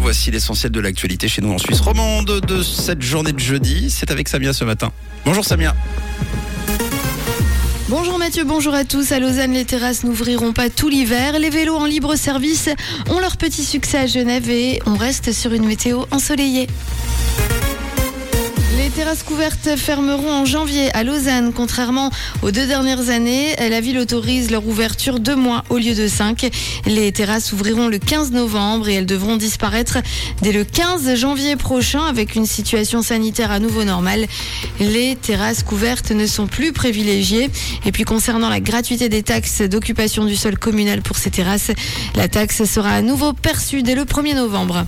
Voici l'essentiel de l'actualité chez nous en Suisse romande de cette journée de jeudi. C'est avec Samia ce matin. Bonjour Samia. Bonjour Mathieu, bonjour à tous. À Lausanne, les terrasses n'ouvriront pas tout l'hiver. Les vélos en libre service ont leur petit succès à Genève et on reste sur une météo ensoleillée. Les terrasses couvertes fermeront en janvier à Lausanne. Contrairement aux deux dernières années, la ville autorise leur ouverture deux mois au lieu de cinq. Les terrasses ouvriront le 15 novembre et elles devront disparaître dès le 15 janvier prochain avec une situation sanitaire à nouveau normale. Les terrasses couvertes ne sont plus privilégiées. Et puis concernant la gratuité des taxes d'occupation du sol communal pour ces terrasses, la taxe sera à nouveau perçue dès le 1er novembre.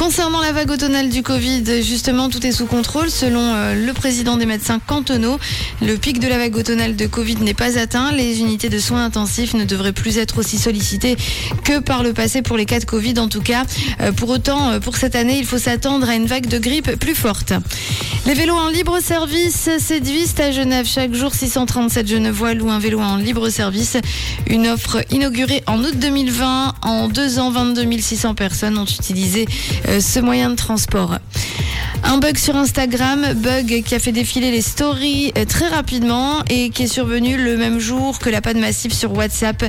Concernant la vague automnale du Covid, justement, tout est sous contrôle. Selon euh, le président des médecins cantonaux, le pic de la vague automnale de Covid n'est pas atteint. Les unités de soins intensifs ne devraient plus être aussi sollicitées que par le passé pour les cas de Covid. En tout cas, euh, pour autant, euh, pour cette année, il faut s'attendre à une vague de grippe plus forte. Les vélos en libre service séduisent à Genève. Chaque jour, 637 Genevois louent un vélo en libre service. Une offre inaugurée en août 2020. En deux ans, 22 600 personnes ont utilisé ce moyen de transport. Un bug sur Instagram, bug qui a fait défiler les stories euh, très rapidement et qui est survenu le même jour que la panne massive sur WhatsApp,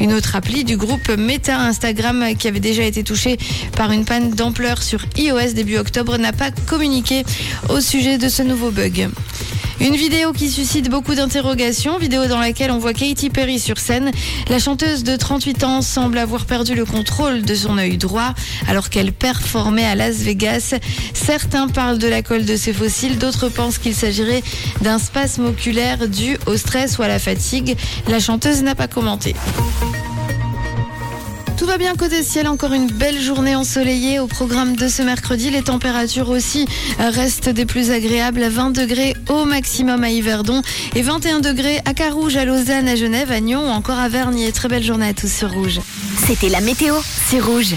une autre appli du groupe Meta Instagram qui avait déjà été touchée par une panne d'ampleur sur iOS début octobre n'a pas communiqué au sujet de ce nouveau bug. Une vidéo qui suscite beaucoup d'interrogations, vidéo dans laquelle on voit Katy Perry sur scène. La chanteuse de 38 ans semble avoir perdu le contrôle de son œil droit alors qu'elle performait à Las Vegas. Certains parlent de la colle de ses fossiles, d'autres pensent qu'il s'agirait d'un spasme oculaire dû au stress ou à la fatigue. La chanteuse n'a pas commenté. Tout va bien côté ciel, encore une belle journée ensoleillée au programme de ce mercredi. Les températures aussi restent des plus agréables, 20 degrés au maximum à Yverdon et 21 degrés à Carouge, à Lausanne, à Genève, à Nyon ou encore à Vernier. Très belle journée à tous sur Rouge. C'était la météo, c'est rouge.